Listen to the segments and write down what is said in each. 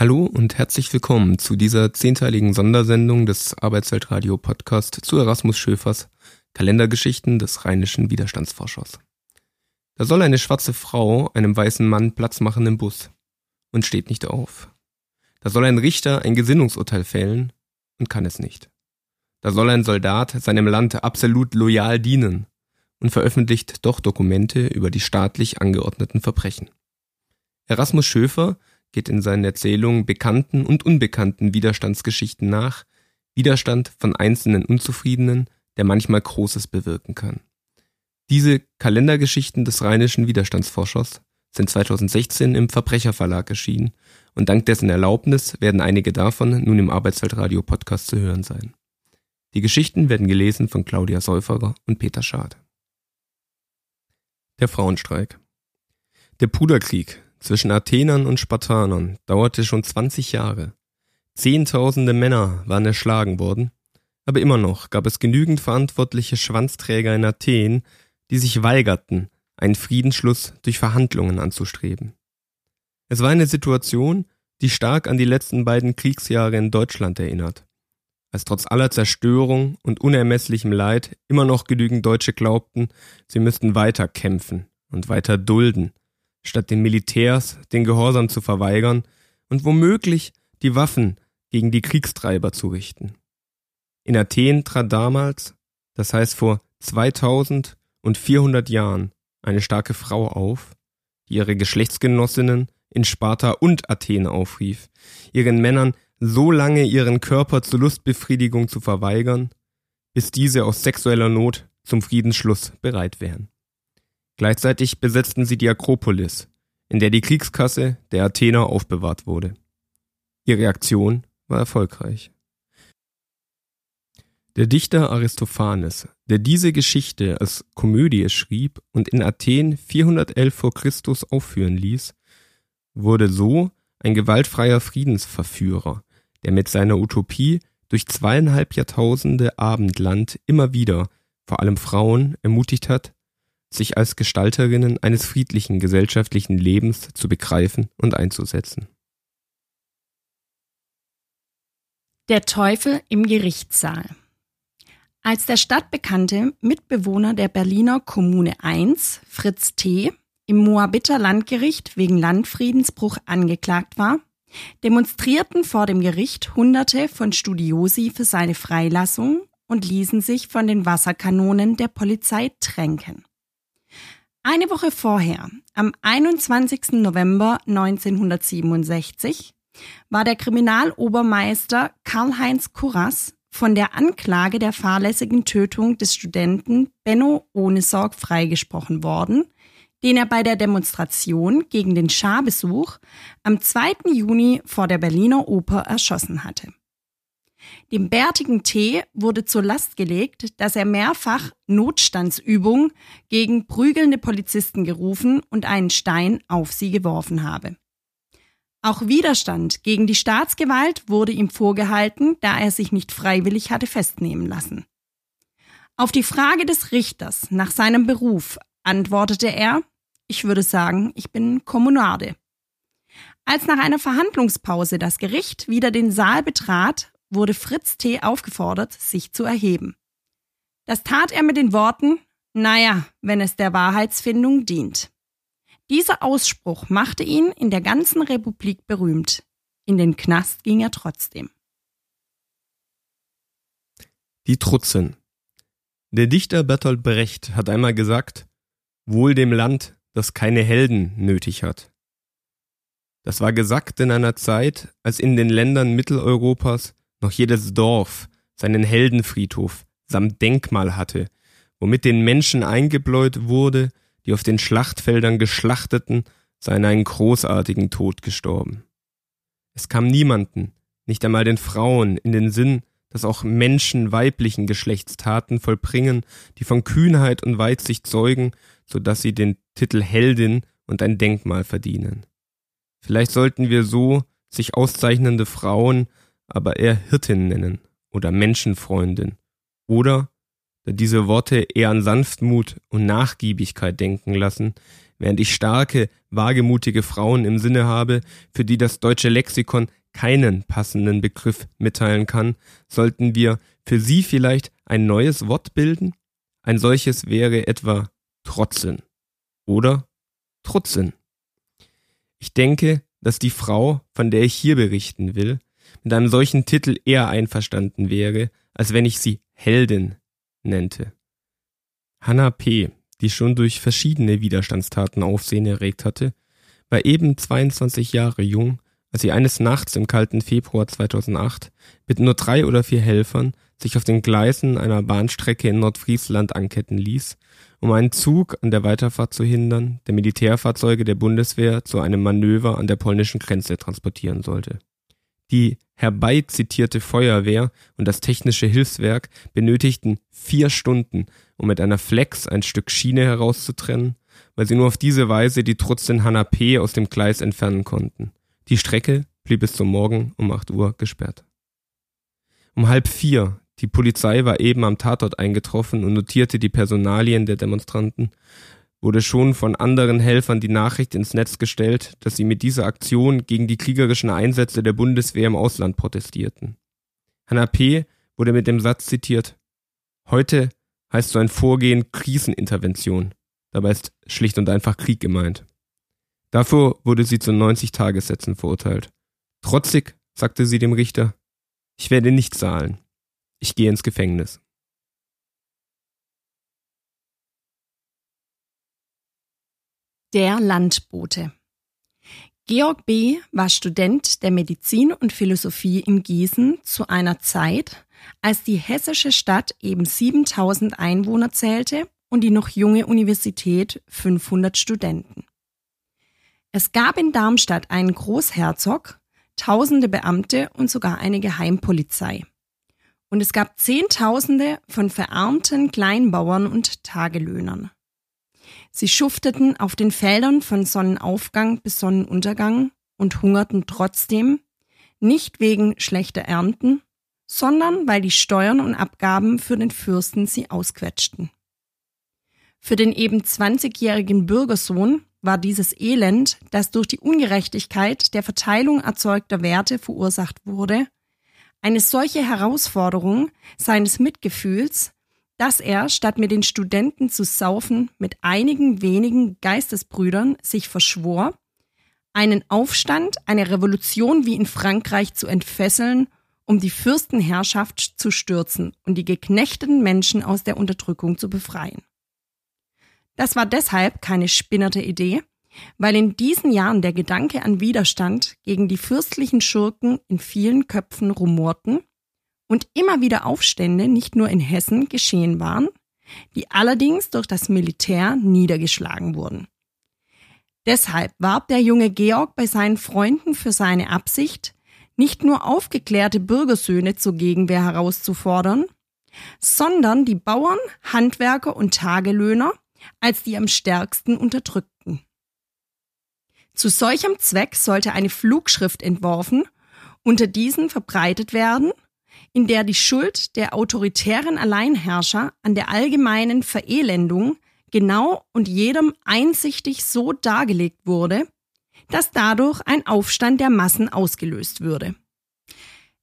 Hallo und herzlich willkommen zu dieser zehnteiligen Sondersendung des Arbeitsweltradio Podcast zu Erasmus Schöfers Kalendergeschichten des rheinischen Widerstandsforschers. Da soll eine schwarze Frau einem weißen Mann Platz machen im Bus und steht nicht auf. Da soll ein Richter ein Gesinnungsurteil fällen und kann es nicht. Da soll ein Soldat seinem Land absolut loyal dienen und veröffentlicht doch Dokumente über die staatlich angeordneten Verbrechen. Erasmus Schöfer geht in seinen Erzählungen bekannten und unbekannten Widerstandsgeschichten nach, Widerstand von einzelnen Unzufriedenen, der manchmal Großes bewirken kann. Diese Kalendergeschichten des rheinischen Widerstandsforschers sind 2016 im Verbrecherverlag erschienen und dank dessen Erlaubnis werden einige davon nun im Arbeitsweltradio Podcast zu hören sein. Die Geschichten werden gelesen von Claudia Säuferer und Peter Schad. Der Frauenstreik. Der Puderkrieg zwischen Athenern und Spartanern dauerte schon 20 Jahre. Zehntausende Männer waren erschlagen worden, aber immer noch gab es genügend verantwortliche Schwanzträger in Athen, die sich weigerten, einen Friedensschluss durch Verhandlungen anzustreben. Es war eine Situation, die stark an die letzten beiden Kriegsjahre in Deutschland erinnert, als trotz aller Zerstörung und unermesslichem Leid immer noch genügend Deutsche glaubten, sie müssten weiter kämpfen und weiter dulden, statt den Militärs den Gehorsam zu verweigern und womöglich die Waffen gegen die Kriegstreiber zu richten. In Athen trat damals, das heißt vor 2400 Jahren, eine starke Frau auf, die ihre Geschlechtsgenossinnen in Sparta und Athen aufrief, ihren Männern so lange ihren Körper zur Lustbefriedigung zu verweigern, bis diese aus sexueller Not zum Friedensschluss bereit wären. Gleichzeitig besetzten sie die Akropolis, in der die Kriegskasse der Athener aufbewahrt wurde. Ihre Aktion war erfolgreich. Der Dichter Aristophanes, der diese Geschichte als Komödie schrieb und in Athen 411 vor Christus aufführen ließ, wurde so ein gewaltfreier Friedensverführer, der mit seiner Utopie durch zweieinhalb Jahrtausende Abendland immer wieder, vor allem Frauen, ermutigt hat, sich als Gestalterinnen eines friedlichen gesellschaftlichen Lebens zu begreifen und einzusetzen. Der Teufel im Gerichtssaal Als der stadtbekannte Mitbewohner der Berliner Kommune 1, Fritz T., im Moabiter Landgericht wegen Landfriedensbruch angeklagt war, demonstrierten vor dem Gericht Hunderte von Studiosi für seine Freilassung und ließen sich von den Wasserkanonen der Polizei tränken. Eine Woche vorher, am 21. November 1967, war der Kriminalobermeister Karl-Heinz Kurras von der Anklage der fahrlässigen Tötung des Studenten Benno Ohnesorg freigesprochen worden, den er bei der Demonstration gegen den Scharbesuch am 2. Juni vor der Berliner Oper erschossen hatte. Dem bärtigen T wurde zur Last gelegt, dass er mehrfach Notstandsübung gegen prügelnde Polizisten gerufen und einen Stein auf sie geworfen habe. Auch Widerstand gegen die Staatsgewalt wurde ihm vorgehalten, da er sich nicht freiwillig hatte festnehmen lassen. Auf die Frage des Richters nach seinem Beruf antwortete er, ich würde sagen, ich bin Kommunade. Als nach einer Verhandlungspause das Gericht wieder den Saal betrat, wurde Fritz T. aufgefordert, sich zu erheben. Das tat er mit den Worten, naja, wenn es der Wahrheitsfindung dient. Dieser Ausspruch machte ihn in der ganzen Republik berühmt. In den Knast ging er trotzdem. Die Trutzen. Der Dichter Bertolt Brecht hat einmal gesagt, wohl dem Land, das keine Helden nötig hat. Das war gesagt in einer Zeit, als in den Ländern Mitteleuropas noch jedes Dorf seinen Heldenfriedhof samt Denkmal hatte, womit den Menschen eingebläut wurde, die auf den Schlachtfeldern geschlachteten, seien einen großartigen Tod gestorben. Es kam niemanden, nicht einmal den Frauen, in den Sinn, dass auch Menschen weiblichen Geschlechts Taten vollbringen, die von Kühnheit und Weitsicht zeugen, so dass sie den Titel Heldin und ein Denkmal verdienen. Vielleicht sollten wir so sich auszeichnende Frauen aber eher Hirtin nennen oder Menschenfreundin oder, da diese Worte eher an Sanftmut und Nachgiebigkeit denken lassen, während ich starke, wagemutige Frauen im Sinne habe, für die das deutsche Lexikon keinen passenden Begriff mitteilen kann, sollten wir für sie vielleicht ein neues Wort bilden? Ein solches wäre etwa Trotzen oder Trutzen. Ich denke, dass die Frau, von der ich hier berichten will, mit einem solchen Titel eher einverstanden wäre, als wenn ich sie Heldin nennte. Hannah P., die schon durch verschiedene Widerstandstaten Aufsehen erregt hatte, war eben 22 Jahre jung, als sie eines Nachts im kalten Februar 2008 mit nur drei oder vier Helfern sich auf den Gleisen einer Bahnstrecke in Nordfriesland anketten ließ, um einen Zug an der Weiterfahrt zu hindern, der Militärfahrzeuge der Bundeswehr zu einem Manöver an der polnischen Grenze transportieren sollte. Die herbeizitierte Feuerwehr und das technische Hilfswerk benötigten vier Stunden, um mit einer Flex ein Stück Schiene herauszutrennen, weil sie nur auf diese Weise die Trutzin Hanna P. aus dem Gleis entfernen konnten. Die Strecke blieb bis zum Morgen um acht Uhr gesperrt. Um halb vier, die Polizei war eben am Tatort eingetroffen und notierte die Personalien der Demonstranten, wurde schon von anderen Helfern die Nachricht ins Netz gestellt, dass sie mit dieser Aktion gegen die kriegerischen Einsätze der Bundeswehr im Ausland protestierten. Hanna P. wurde mit dem Satz zitiert, Heute heißt so ein Vorgehen Krisenintervention. Dabei ist schlicht und einfach Krieg gemeint. Dafür wurde sie zu 90 Tagessätzen verurteilt. Trotzig sagte sie dem Richter, ich werde nicht zahlen. Ich gehe ins Gefängnis. Der Landbote. Georg B. war Student der Medizin und Philosophie in Gießen zu einer Zeit, als die hessische Stadt eben 7000 Einwohner zählte und die noch junge Universität 500 Studenten. Es gab in Darmstadt einen Großherzog, tausende Beamte und sogar eine Geheimpolizei. Und es gab Zehntausende von verarmten Kleinbauern und Tagelöhnern. Sie schufteten auf den Feldern von Sonnenaufgang bis Sonnenuntergang und hungerten trotzdem, nicht wegen schlechter Ernten, sondern weil die Steuern und Abgaben für den Fürsten sie ausquetschten. Für den eben 20-jährigen Bürgersohn war dieses Elend, das durch die Ungerechtigkeit der Verteilung erzeugter Werte verursacht wurde, eine solche Herausforderung seines Mitgefühls, dass er, statt mit den Studenten zu saufen, mit einigen wenigen Geistesbrüdern sich verschwor, einen Aufstand, eine Revolution wie in Frankreich zu entfesseln, um die Fürstenherrschaft zu stürzen und die geknechteten Menschen aus der Unterdrückung zu befreien. Das war deshalb keine spinnerte Idee, weil in diesen Jahren der Gedanke an Widerstand gegen die fürstlichen Schurken in vielen Köpfen rumorten und immer wieder Aufstände nicht nur in Hessen geschehen waren, die allerdings durch das Militär niedergeschlagen wurden. Deshalb warb der junge Georg bei seinen Freunden für seine Absicht, nicht nur aufgeklärte Bürgersöhne zur Gegenwehr herauszufordern, sondern die Bauern, Handwerker und Tagelöhner als die am stärksten unterdrückten. Zu solchem Zweck sollte eine Flugschrift entworfen, unter diesen verbreitet werden in der die Schuld der autoritären Alleinherrscher an der allgemeinen Verelendung genau und jedem einsichtig so dargelegt wurde, dass dadurch ein Aufstand der Massen ausgelöst würde.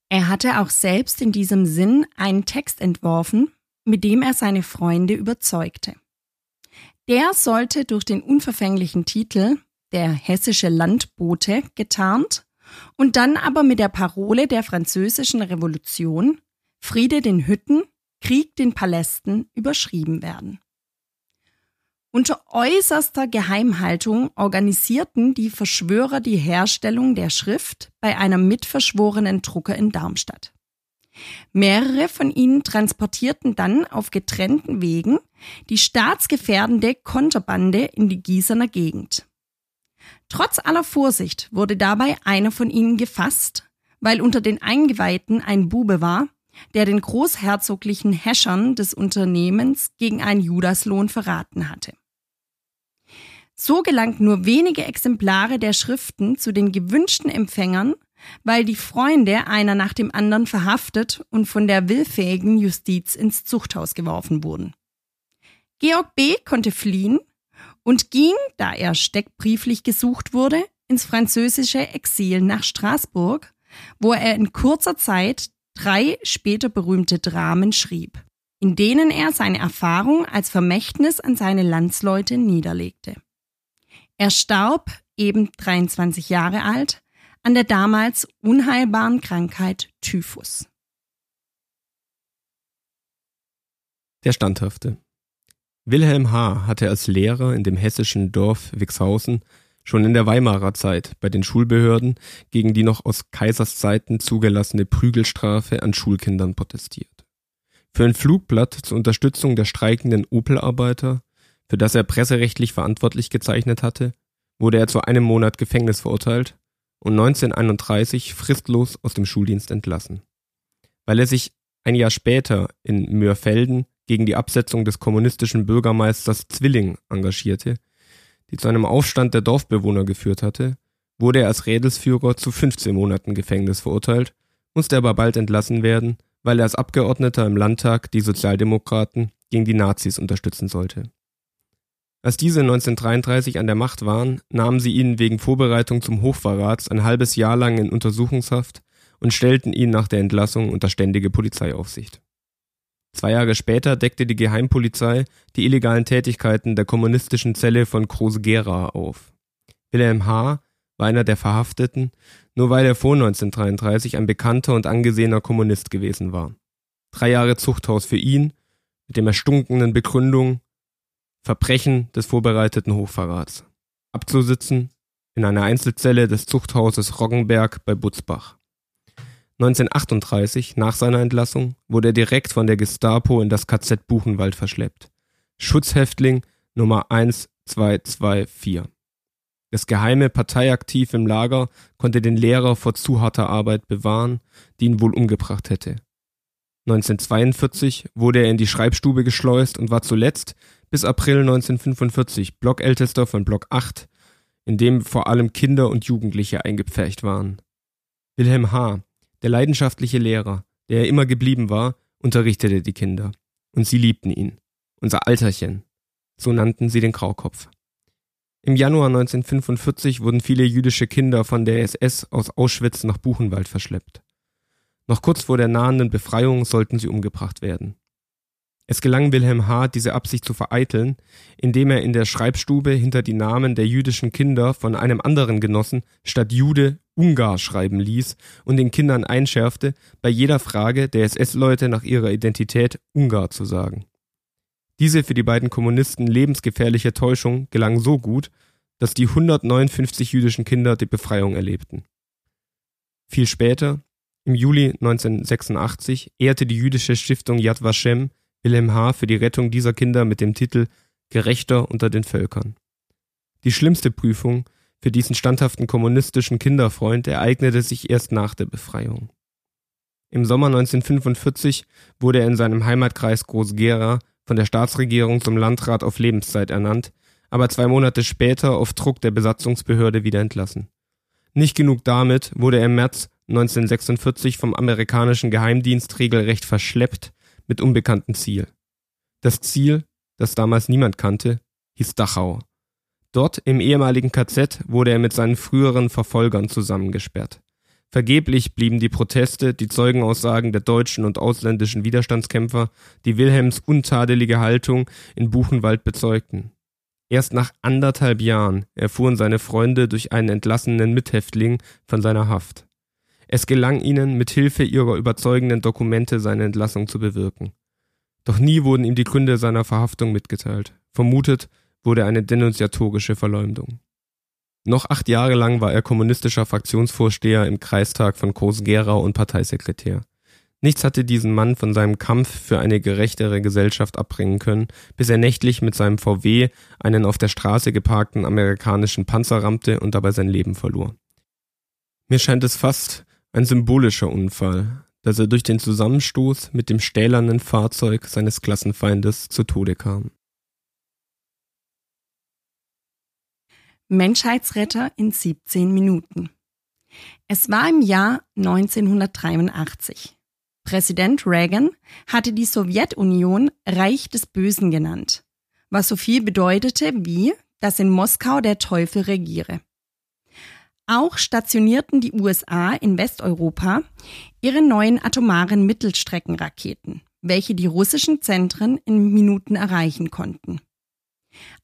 Er hatte auch selbst in diesem Sinn einen Text entworfen, mit dem er seine Freunde überzeugte. Der sollte durch den unverfänglichen Titel Der hessische Landbote getarnt und dann aber mit der Parole der französischen Revolution Friede den Hütten, Krieg den Palästen überschrieben werden. Unter äußerster Geheimhaltung organisierten die Verschwörer die Herstellung der Schrift bei einem mitverschworenen Drucker in Darmstadt. Mehrere von ihnen transportierten dann auf getrennten Wegen die staatsgefährdende Konterbande in die Gießener Gegend. Trotz aller Vorsicht wurde dabei einer von ihnen gefasst, weil unter den Eingeweihten ein Bube war, der den großherzoglichen Häschern des Unternehmens gegen einen Judaslohn verraten hatte. So gelangt nur wenige Exemplare der Schriften zu den gewünschten Empfängern, weil die Freunde einer nach dem anderen verhaftet und von der willfähigen Justiz ins Zuchthaus geworfen wurden. Georg B. konnte fliehen und ging, da er steckbrieflich gesucht wurde, ins französische Exil nach Straßburg, wo er in kurzer Zeit drei später berühmte Dramen schrieb, in denen er seine Erfahrung als Vermächtnis an seine Landsleute niederlegte. Er starb, eben 23 Jahre alt, an der damals unheilbaren Krankheit Typhus. Der Standhafte. Wilhelm H. hatte als Lehrer in dem hessischen Dorf Wixhausen schon in der Weimarer Zeit bei den Schulbehörden gegen die noch aus Kaiserszeiten zugelassene Prügelstrafe an Schulkindern protestiert. Für ein Flugblatt zur Unterstützung der streikenden Opel-Arbeiter, für das er presserechtlich verantwortlich gezeichnet hatte, wurde er zu einem Monat Gefängnis verurteilt und 1931 fristlos aus dem Schuldienst entlassen. Weil er sich ein Jahr später in Mörfelden gegen die Absetzung des kommunistischen Bürgermeisters Zwilling engagierte, die zu einem Aufstand der Dorfbewohner geführt hatte, wurde er als Rädelsführer zu 15 Monaten Gefängnis verurteilt, musste aber bald entlassen werden, weil er als Abgeordneter im Landtag die Sozialdemokraten gegen die Nazis unterstützen sollte. Als diese 1933 an der Macht waren, nahmen sie ihn wegen Vorbereitung zum Hochverrats ein halbes Jahr lang in Untersuchungshaft und stellten ihn nach der Entlassung unter ständige Polizeiaufsicht. Zwei Jahre später deckte die Geheimpolizei die illegalen Tätigkeiten der kommunistischen Zelle von Groß-Gerau auf. Wilhelm H. war einer der Verhafteten, nur weil er vor 1933 ein bekannter und angesehener Kommunist gewesen war. Drei Jahre Zuchthaus für ihn, mit dem erstunkenen Begründung Verbrechen des vorbereiteten Hochverrats. Abzusitzen in einer Einzelzelle des Zuchthauses Roggenberg bei Butzbach. 1938, nach seiner Entlassung, wurde er direkt von der Gestapo in das KZ Buchenwald verschleppt. Schutzhäftling Nummer 1224. Das geheime Parteiaktiv im Lager konnte den Lehrer vor zu harter Arbeit bewahren, die ihn wohl umgebracht hätte. 1942 wurde er in die Schreibstube geschleust und war zuletzt bis April 1945 Blockältester von Block 8, in dem vor allem Kinder und Jugendliche eingepfercht waren. Wilhelm H., der leidenschaftliche Lehrer, der er immer geblieben war, unterrichtete die Kinder. Und sie liebten ihn. Unser Alterchen. So nannten sie den Graukopf. Im Januar 1945 wurden viele jüdische Kinder von der SS aus Auschwitz nach Buchenwald verschleppt. Noch kurz vor der nahenden Befreiung sollten sie umgebracht werden. Es gelang Wilhelm H., diese Absicht zu vereiteln, indem er in der Schreibstube hinter die Namen der jüdischen Kinder von einem anderen Genossen statt Jude Ungar schreiben ließ und den Kindern einschärfte, bei jeder Frage der SS-Leute nach ihrer Identität Ungar zu sagen. Diese für die beiden Kommunisten lebensgefährliche Täuschung gelang so gut, dass die 159 jüdischen Kinder die Befreiung erlebten. Viel später, im Juli 1986, ehrte die jüdische Stiftung Yad Vashem Wilhelm H. für die Rettung dieser Kinder mit dem Titel Gerechter unter den Völkern. Die schlimmste Prüfung für diesen standhaften kommunistischen Kinderfreund ereignete sich erst nach der Befreiung. Im Sommer 1945 wurde er in seinem Heimatkreis Groß-Gera von der Staatsregierung zum Landrat auf Lebenszeit ernannt, aber zwei Monate später auf Druck der Besatzungsbehörde wieder entlassen. Nicht genug damit wurde er im März 1946 vom amerikanischen Geheimdienst regelrecht verschleppt mit unbekanntem Ziel. Das Ziel, das damals niemand kannte, hieß Dachau. Dort im ehemaligen KZ wurde er mit seinen früheren Verfolgern zusammengesperrt. Vergeblich blieben die Proteste, die Zeugenaussagen der deutschen und ausländischen Widerstandskämpfer, die Wilhelms untadelige Haltung in Buchenwald bezeugten. Erst nach anderthalb Jahren erfuhren seine Freunde durch einen entlassenen Mithäftling von seiner Haft. Es gelang ihnen, mit Hilfe ihrer überzeugenden Dokumente seine Entlassung zu bewirken. Doch nie wurden ihm die Gründe seiner Verhaftung mitgeteilt. Vermutet wurde eine denunziatorische Verleumdung. Noch acht Jahre lang war er kommunistischer Fraktionsvorsteher im Kreistag von Groß-Gerau und Parteisekretär. Nichts hatte diesen Mann von seinem Kampf für eine gerechtere Gesellschaft abbringen können, bis er nächtlich mit seinem VW einen auf der Straße geparkten amerikanischen Panzer rammte und dabei sein Leben verlor. Mir scheint es fast, ein symbolischer Unfall, dass er durch den Zusammenstoß mit dem stählernen Fahrzeug seines Klassenfeindes zu Tode kam. Menschheitsretter in 17 Minuten. Es war im Jahr 1983. Präsident Reagan hatte die Sowjetunion Reich des Bösen genannt, was so viel bedeutete wie dass in Moskau der Teufel regiere. Auch stationierten die USA in Westeuropa ihre neuen atomaren Mittelstreckenraketen, welche die russischen Zentren in Minuten erreichen konnten.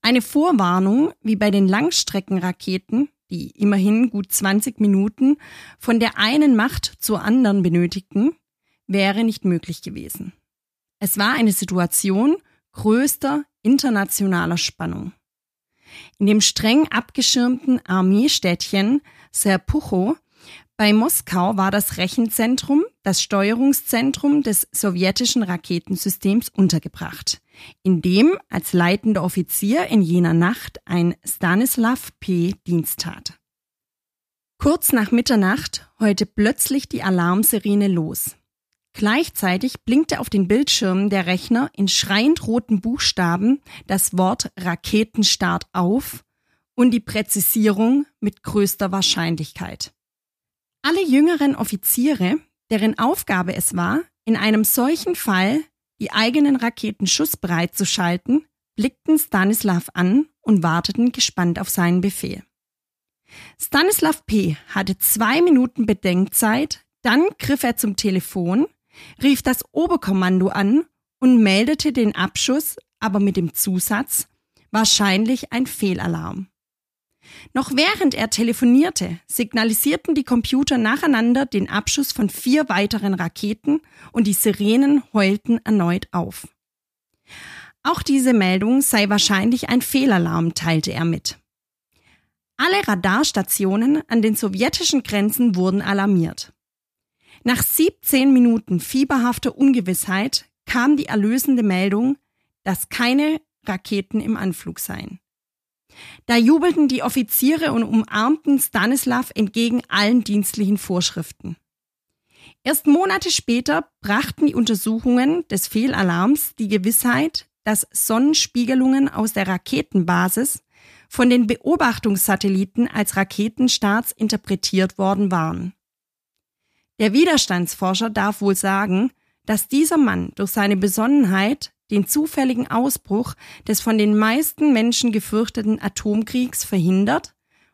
Eine Vorwarnung, wie bei den Langstreckenraketen, die immerhin gut 20 Minuten von der einen Macht zur anderen benötigten, wäre nicht möglich gewesen. Es war eine Situation größter internationaler Spannung. In dem streng abgeschirmten Armeestädtchen Serpucho bei Moskau war das Rechenzentrum, das Steuerungszentrum des sowjetischen Raketensystems untergebracht, in dem als leitender Offizier in jener Nacht ein Stanislav P. Dienst tat. Kurz nach Mitternacht heulte plötzlich die Alarmsirene los. Gleichzeitig blinkte auf den Bildschirmen der Rechner in schreiend roten Buchstaben das Wort Raketenstart auf und die Präzisierung mit größter Wahrscheinlichkeit. Alle jüngeren Offiziere, deren Aufgabe es war, in einem solchen Fall die eigenen Raketen schussbereit zu schalten, blickten Stanislav an und warteten gespannt auf seinen Befehl. Stanislav P. hatte zwei Minuten Bedenkzeit, dann griff er zum Telefon, rief das Oberkommando an und meldete den Abschuss, aber mit dem Zusatz, wahrscheinlich ein Fehlalarm. Noch während er telefonierte, signalisierten die Computer nacheinander den Abschuss von vier weiteren Raketen und die Sirenen heulten erneut auf. Auch diese Meldung sei wahrscheinlich ein Fehlalarm, teilte er mit. Alle Radarstationen an den sowjetischen Grenzen wurden alarmiert. Nach 17 Minuten fieberhafter Ungewissheit kam die erlösende Meldung, dass keine Raketen im Anflug seien. Da jubelten die Offiziere und umarmten Stanislav entgegen allen dienstlichen Vorschriften. Erst Monate später brachten die Untersuchungen des Fehlalarms die Gewissheit, dass Sonnenspiegelungen aus der Raketenbasis von den Beobachtungssatelliten als Raketenstarts interpretiert worden waren. Der Widerstandsforscher darf wohl sagen, dass dieser Mann durch seine Besonnenheit den zufälligen Ausbruch des von den meisten Menschen gefürchteten Atomkriegs verhindert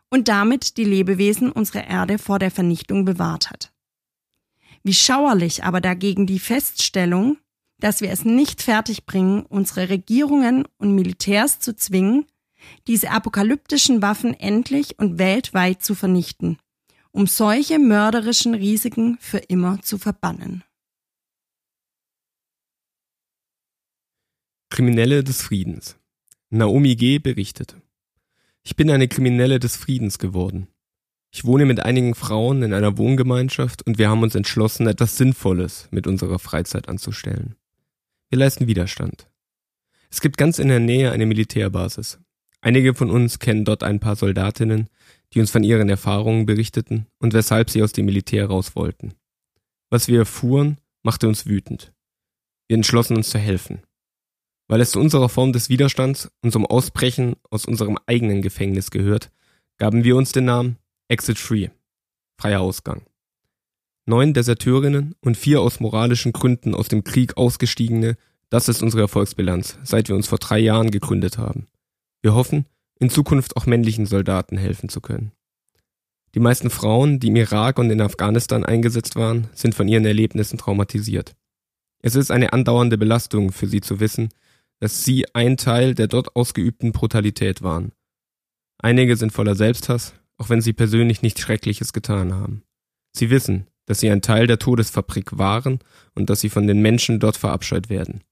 und damit die Lebewesen unserer Erde vor der Vernichtung bewahrt hat. Wie schauerlich aber dagegen die Feststellung, dass wir es nicht fertigbringen, unsere Regierungen und Militärs zu zwingen, diese apokalyptischen Waffen endlich und weltweit zu vernichten, um solche mörderischen Risiken für immer zu verbannen. Kriminelle des Friedens. Naomi G. berichtet. Ich bin eine Kriminelle des Friedens geworden. Ich wohne mit einigen Frauen in einer Wohngemeinschaft und wir haben uns entschlossen, etwas Sinnvolles mit unserer Freizeit anzustellen. Wir leisten Widerstand. Es gibt ganz in der Nähe eine Militärbasis. Einige von uns kennen dort ein paar Soldatinnen, die uns von ihren Erfahrungen berichteten und weshalb sie aus dem Militär raus wollten. Was wir erfuhren, machte uns wütend. Wir entschlossen uns zu helfen. Weil es zu unserer Form des Widerstands und zum Ausbrechen aus unserem eigenen Gefängnis gehört, gaben wir uns den Namen Exit Free, freier Ausgang. Neun Deserteurinnen und vier aus moralischen Gründen aus dem Krieg ausgestiegene, das ist unsere Erfolgsbilanz, seit wir uns vor drei Jahren gegründet haben. Wir hoffen, in Zukunft auch männlichen Soldaten helfen zu können. Die meisten Frauen, die im Irak und in Afghanistan eingesetzt waren, sind von ihren Erlebnissen traumatisiert. Es ist eine andauernde Belastung für sie zu wissen, dass sie ein Teil der dort ausgeübten Brutalität waren. Einige sind voller Selbsthass, auch wenn sie persönlich nichts Schreckliches getan haben. Sie wissen, dass sie ein Teil der Todesfabrik waren und dass sie von den Menschen dort verabscheut werden.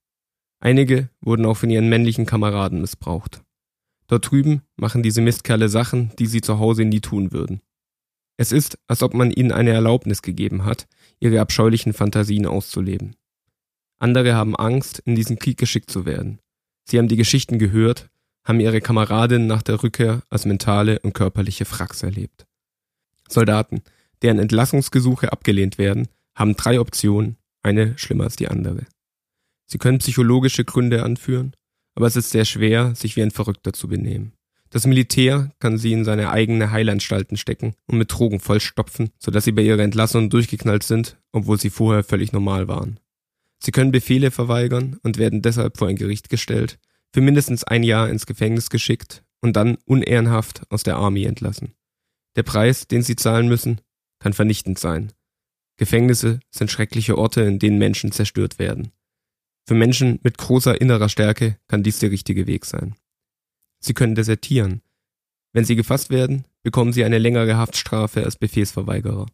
Einige wurden auch von ihren männlichen Kameraden missbraucht. Dort drüben machen diese Mistkerle Sachen, die sie zu Hause nie tun würden. Es ist, als ob man ihnen eine Erlaubnis gegeben hat, ihre abscheulichen Fantasien auszuleben. Andere haben Angst, in diesen Krieg geschickt zu werden. Sie haben die Geschichten gehört, haben ihre Kameradinnen nach der Rückkehr als mentale und körperliche Fracks erlebt. Soldaten, deren Entlassungsgesuche abgelehnt werden, haben drei Optionen, eine schlimmer als die andere. Sie können psychologische Gründe anführen, aber es ist sehr schwer, sich wie ein Verrückter zu benehmen. Das Militär kann sie in seine eigene Heilanstalten stecken und mit Drogen vollstopfen, sodass sie bei ihrer Entlassung durchgeknallt sind, obwohl sie vorher völlig normal waren. Sie können Befehle verweigern und werden deshalb vor ein Gericht gestellt, für mindestens ein Jahr ins Gefängnis geschickt und dann unehrenhaft aus der Army entlassen. Der Preis, den sie zahlen müssen, kann vernichtend sein. Gefängnisse sind schreckliche Orte, in denen Menschen zerstört werden. Für Menschen mit großer innerer Stärke kann dies der richtige Weg sein. Sie können desertieren. Wenn sie gefasst werden, bekommen sie eine längere Haftstrafe als Befehlsverweigerer.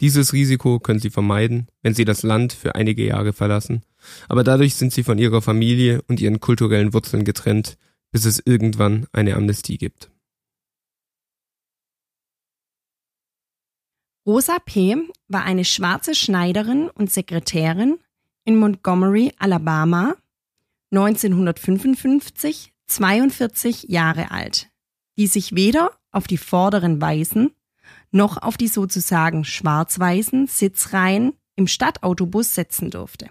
Dieses Risiko können sie vermeiden, wenn sie das Land für einige Jahre verlassen, aber dadurch sind sie von ihrer Familie und ihren kulturellen Wurzeln getrennt, bis es irgendwann eine Amnestie gibt. Rosa P. war eine schwarze Schneiderin und Sekretärin in Montgomery, Alabama, 1955, 42 Jahre alt, die sich weder auf die vorderen Weißen noch auf die sozusagen schwarz-weißen Sitzreihen im Stadtautobus setzen durfte.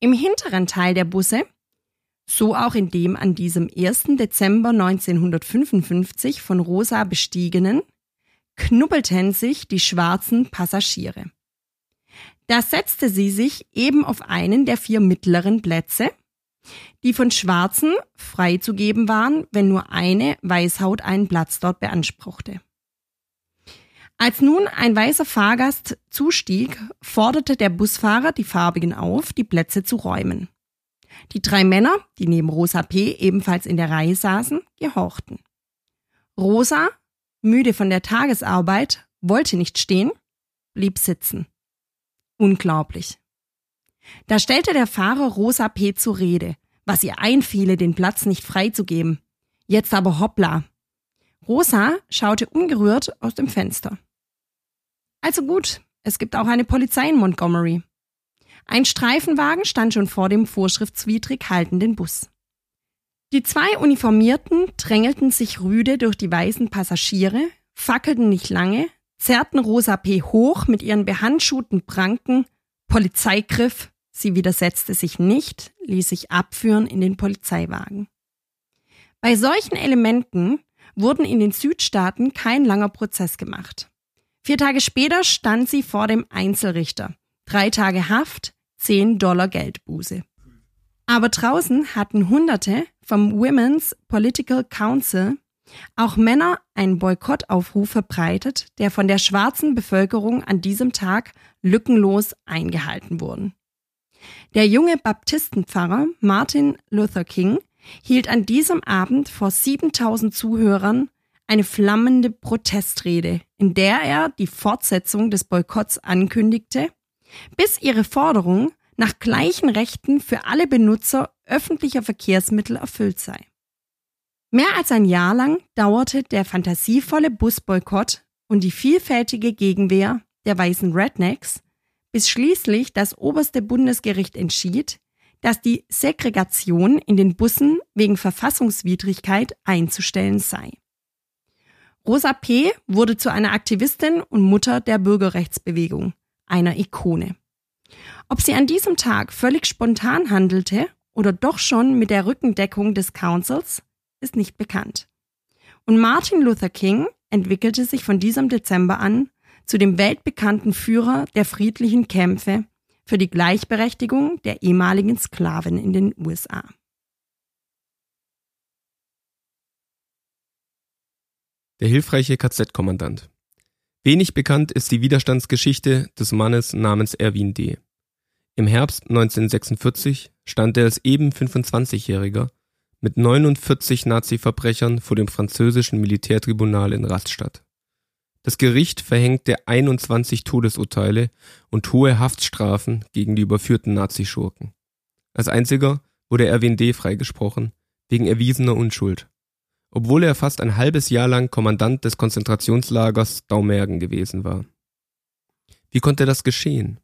Im hinteren Teil der Busse, so auch in dem an diesem 1. Dezember 1955 von Rosa bestiegenen, knubbelten sich die schwarzen Passagiere. Da setzte sie sich eben auf einen der vier mittleren Plätze, die von Schwarzen freizugeben waren, wenn nur eine Weißhaut einen Platz dort beanspruchte. Als nun ein weißer Fahrgast zustieg, forderte der Busfahrer die Farbigen auf, die Plätze zu räumen. Die drei Männer, die neben Rosa P. ebenfalls in der Reihe saßen, gehorchten. Rosa müde von der Tagesarbeit, wollte nicht stehen, blieb sitzen. Unglaublich. Da stellte der Fahrer Rosa P. zur Rede, was ihr einfiele, den Platz nicht freizugeben. Jetzt aber hoppla. Rosa schaute ungerührt aus dem Fenster. Also gut, es gibt auch eine Polizei in Montgomery. Ein Streifenwagen stand schon vor dem vorschriftswidrig haltenden Bus. Die zwei Uniformierten drängelten sich rüde durch die weißen Passagiere, fackelten nicht lange, zerrten Rosa P. hoch mit ihren behandschuhten Pranken, Polizeigriff, sie widersetzte sich nicht, ließ sich abführen in den Polizeiwagen. Bei solchen Elementen wurden in den Südstaaten kein langer Prozess gemacht. Vier Tage später stand sie vor dem Einzelrichter. Drei Tage Haft, zehn Dollar Geldbuße. Aber draußen hatten Hunderte vom Women's Political Council auch Männer einen Boykottaufruf verbreitet, der von der schwarzen Bevölkerung an diesem Tag lückenlos eingehalten wurde. Der junge Baptistenpfarrer Martin Luther King hielt an diesem Abend vor 7000 Zuhörern eine flammende Protestrede, in der er die Fortsetzung des Boykotts ankündigte, bis ihre Forderung nach gleichen Rechten für alle Benutzer öffentlicher Verkehrsmittel erfüllt sei. Mehr als ein Jahr lang dauerte der fantasievolle Busboykott und die vielfältige Gegenwehr der weißen Rednecks, bis schließlich das oberste Bundesgericht entschied, dass die Segregation in den Bussen wegen Verfassungswidrigkeit einzustellen sei. Rosa P. wurde zu einer Aktivistin und Mutter der Bürgerrechtsbewegung, einer Ikone. Ob sie an diesem Tag völlig spontan handelte oder doch schon mit der Rückendeckung des Councils, ist nicht bekannt. Und Martin Luther King entwickelte sich von diesem Dezember an zu dem weltbekannten Führer der friedlichen Kämpfe für die Gleichberechtigung der ehemaligen Sklaven in den USA. Der hilfreiche KZ-Kommandant. Wenig bekannt ist die Widerstandsgeschichte des Mannes namens Erwin D. Im Herbst 1946 stand er als eben 25-Jähriger mit 49 Nazi-Verbrechern vor dem französischen Militärtribunal in Rastatt. Das Gericht verhängte 21 Todesurteile und hohe Haftstrafen gegen die überführten Nazischurken. Als einziger wurde Erwin D. freigesprochen, wegen erwiesener Unschuld, obwohl er fast ein halbes Jahr lang Kommandant des Konzentrationslagers Daumergen gewesen war. Wie konnte das geschehen?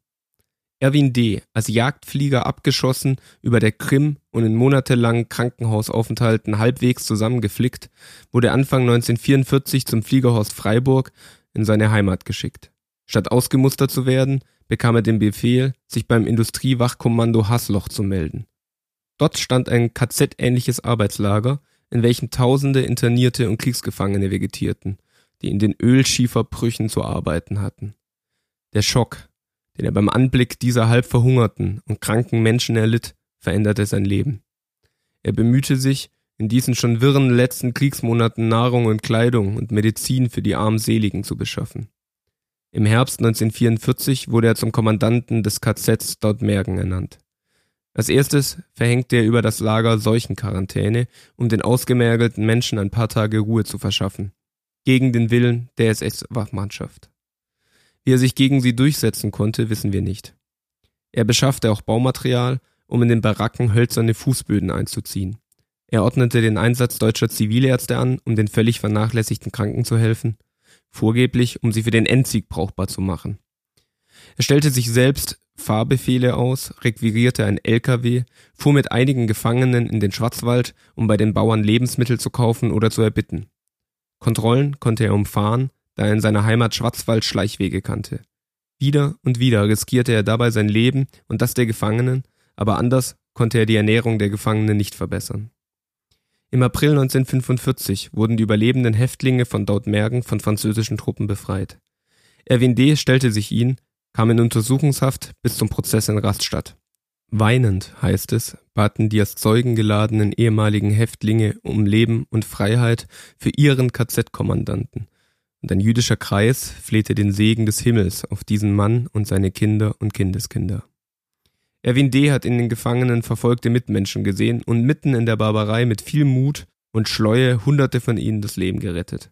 Erwin D., als Jagdflieger abgeschossen, über der Krim und in monatelangen Krankenhausaufenthalten halbwegs zusammengeflickt, wurde Anfang 1944 zum Fliegerhorst Freiburg in seine Heimat geschickt. Statt ausgemustert zu werden, bekam er den Befehl, sich beim Industriewachkommando Hasloch zu melden. Dort stand ein KZ-ähnliches Arbeitslager, in welchem tausende Internierte und Kriegsgefangene vegetierten, die in den Ölschieferbrüchen zu arbeiten hatten. Der Schock, den er beim Anblick dieser halb verhungerten und kranken Menschen erlitt, veränderte sein Leben. Er bemühte sich, in diesen schon wirren letzten Kriegsmonaten Nahrung und Kleidung und Medizin für die armseligen zu beschaffen. Im Herbst 1944 wurde er zum Kommandanten des KZs Mergen ernannt. Als erstes verhängte er über das Lager Seuchenquarantäne, um den ausgemergelten Menschen ein paar Tage Ruhe zu verschaffen. Gegen den Willen der SS-Wachmannschaft. Wie er sich gegen sie durchsetzen konnte, wissen wir nicht. Er beschaffte auch Baumaterial, um in den Baracken hölzerne Fußböden einzuziehen. Er ordnete den Einsatz deutscher Zivilärzte an, um den völlig vernachlässigten Kranken zu helfen, vorgeblich um sie für den Endsieg brauchbar zu machen. Er stellte sich selbst Fahrbefehle aus, requirierte ein LKW, fuhr mit einigen Gefangenen in den Schwarzwald, um bei den Bauern Lebensmittel zu kaufen oder zu erbitten. Kontrollen konnte er umfahren, da er in seiner Heimat Schwarzwald Schleichwege kannte. Wieder und wieder riskierte er dabei sein Leben und das der Gefangenen, aber anders konnte er die Ernährung der Gefangenen nicht verbessern. Im April 1945 wurden die überlebenden Häftlinge von Dautmergen von französischen Truppen befreit. Erwin D. stellte sich ihn, kam in Untersuchungshaft bis zum Prozess in Rastatt. Weinend, heißt es, baten die als Zeugen geladenen ehemaligen Häftlinge um Leben und Freiheit für ihren KZ-Kommandanten. Und ein jüdischer Kreis flehte den Segen des Himmels auf diesen Mann und seine Kinder und Kindeskinder. Erwin D. hat in den Gefangenen verfolgte Mitmenschen gesehen und mitten in der Barbarei mit viel Mut und Schleue hunderte von ihnen das Leben gerettet.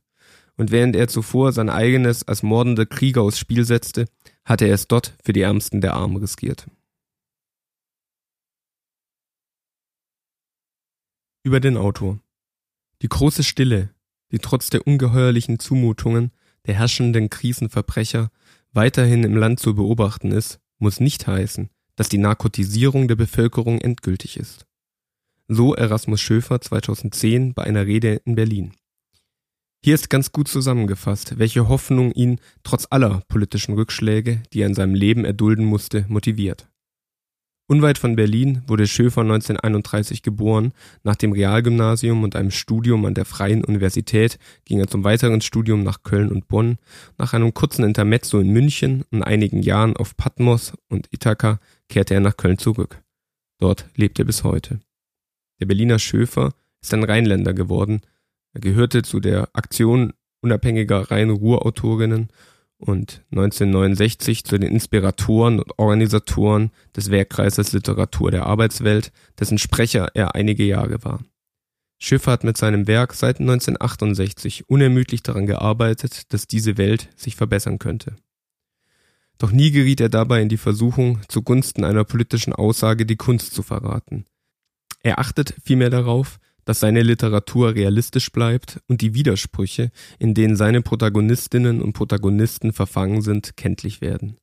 Und während er zuvor sein eigenes als mordender Krieger aufs Spiel setzte, hatte er es dort für die Ärmsten der Armen riskiert. Über den Autor. Die große Stille, die trotz der ungeheuerlichen Zumutungen der herrschenden Krisenverbrecher weiterhin im Land zu beobachten ist, muss nicht heißen, dass die Narkotisierung der Bevölkerung endgültig ist. So Erasmus Schöfer 2010 bei einer Rede in Berlin. Hier ist ganz gut zusammengefasst, welche Hoffnung ihn trotz aller politischen Rückschläge, die er in seinem Leben erdulden musste, motiviert. Unweit von Berlin wurde Schöfer 1931 geboren. Nach dem Realgymnasium und einem Studium an der Freien Universität ging er zum weiteren Studium nach Köln und Bonn. Nach einem kurzen Intermezzo in München und einigen Jahren auf Patmos und Ithaka kehrte er nach Köln zurück. Dort lebt er bis heute. Der Berliner Schöfer ist ein Rheinländer geworden. Er gehörte zu der Aktion unabhängiger Rhein-Ruhr-Autorinnen und 1969 zu den Inspiratoren und Organisatoren des Werkkreises Literatur der Arbeitswelt, dessen Sprecher er einige Jahre war. Schiffer hat mit seinem Werk seit 1968 unermüdlich daran gearbeitet, dass diese Welt sich verbessern könnte. Doch nie geriet er dabei in die Versuchung, zugunsten einer politischen Aussage die Kunst zu verraten. Er achtet vielmehr darauf, dass seine Literatur realistisch bleibt und die Widersprüche, in denen seine Protagonistinnen und Protagonisten verfangen sind, kenntlich werden.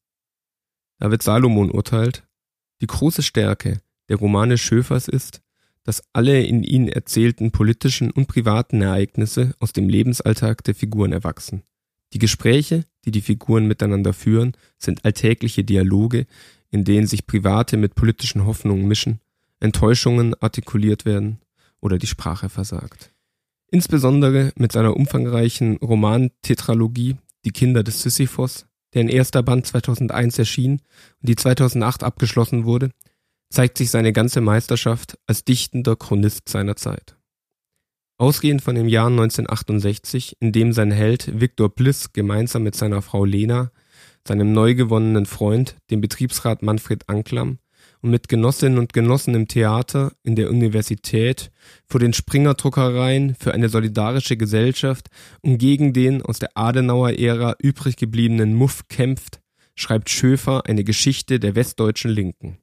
David Salomon urteilt, die große Stärke der Romane Schöfers ist, dass alle in ihnen erzählten politischen und privaten Ereignisse aus dem Lebensalltag der Figuren erwachsen. Die Gespräche, die die Figuren miteinander führen, sind alltägliche Dialoge, in denen sich private mit politischen Hoffnungen mischen, Enttäuschungen artikuliert werden oder die Sprache versagt. Insbesondere mit seiner umfangreichen Roman-Tetralogie Die Kinder des Sisyphos, deren erster Band 2001 erschien und die 2008 abgeschlossen wurde, zeigt sich seine ganze Meisterschaft als dichtender Chronist seiner Zeit. Ausgehend von dem Jahr 1968, in dem sein Held Viktor Bliss gemeinsam mit seiner Frau Lena, seinem neu gewonnenen Freund, dem Betriebsrat Manfred Anklam, und mit Genossinnen und Genossen im Theater, in der Universität, vor den Springer-Druckereien für eine solidarische Gesellschaft und gegen den aus der Adenauer-Ära übrig gebliebenen Muff kämpft, schreibt Schöfer eine Geschichte der westdeutschen Linken.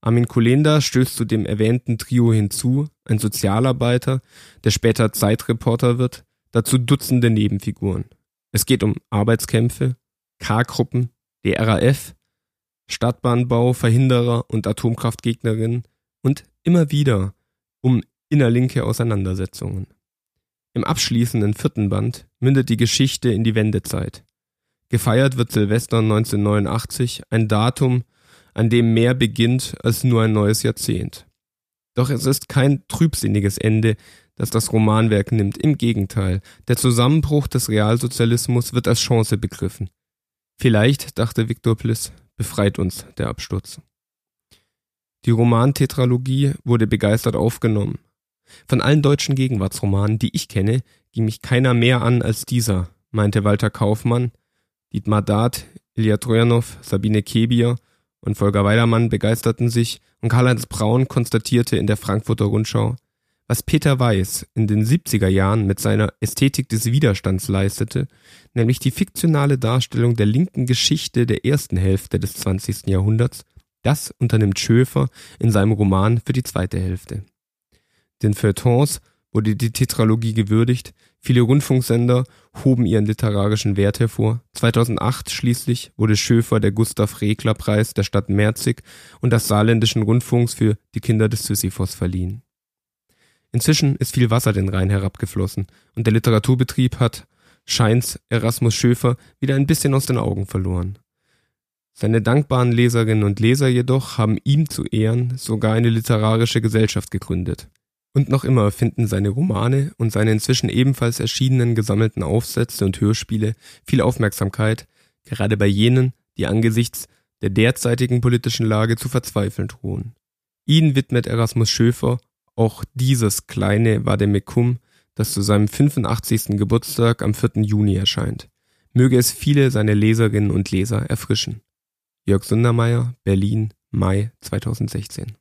Armin Kulenda stößt zu dem erwähnten Trio hinzu, ein Sozialarbeiter, der später Zeitreporter wird, dazu Dutzende Nebenfiguren. Es geht um Arbeitskämpfe, K-Gruppen, die RAF, Stadtbahnbau, Verhinderer und Atomkraftgegnerinnen und immer wieder um innerlinke Auseinandersetzungen. Im abschließenden vierten Band mündet die Geschichte in die Wendezeit. Gefeiert wird Silvester 1989, ein Datum, an dem mehr beginnt als nur ein neues Jahrzehnt. Doch es ist kein trübsinniges Ende, das das Romanwerk nimmt. Im Gegenteil, der Zusammenbruch des Realsozialismus wird als Chance begriffen. Vielleicht, dachte Viktor Pliss, befreit uns der Absturz. Die Romantetralogie wurde begeistert aufgenommen. Von allen deutschen Gegenwartsromanen, die ich kenne, ging mich keiner mehr an als dieser, meinte Walter Kaufmann. Dietmar Dart, Ilya Trojanow, Sabine Kebier und Volker Weidermann begeisterten sich und Karl-Heinz Braun konstatierte in der Frankfurter Rundschau, was Peter Weiß in den 70er Jahren mit seiner Ästhetik des Widerstands leistete, nämlich die fiktionale Darstellung der linken Geschichte der ersten Hälfte des 20. Jahrhunderts, das unternimmt Schöfer in seinem Roman für die zweite Hälfte. Den Feuilletons wurde die Tetralogie gewürdigt, viele Rundfunksender hoben ihren literarischen Wert hervor. 2008 schließlich wurde Schöfer der Gustav-Regler-Preis der Stadt Merzig und des Saarländischen Rundfunks für Die Kinder des Sisyphos verliehen. Inzwischen ist viel Wasser den Rhein herabgeflossen und der Literaturbetrieb hat, scheint's, Erasmus Schöfer wieder ein bisschen aus den Augen verloren. Seine dankbaren Leserinnen und Leser jedoch haben ihm zu Ehren sogar eine literarische Gesellschaft gegründet. Und noch immer finden seine Romane und seine inzwischen ebenfalls erschienenen gesammelten Aufsätze und Hörspiele viel Aufmerksamkeit, gerade bei jenen, die angesichts der derzeitigen politischen Lage zu verzweifeln drohen. Ihn widmet Erasmus Schöfer auch dieses kleine Vademecum, das zu seinem 85. Geburtstag am 4. Juni erscheint. Möge es viele seiner Leserinnen und Leser erfrischen. Jörg Sundermeier, Berlin, Mai 2016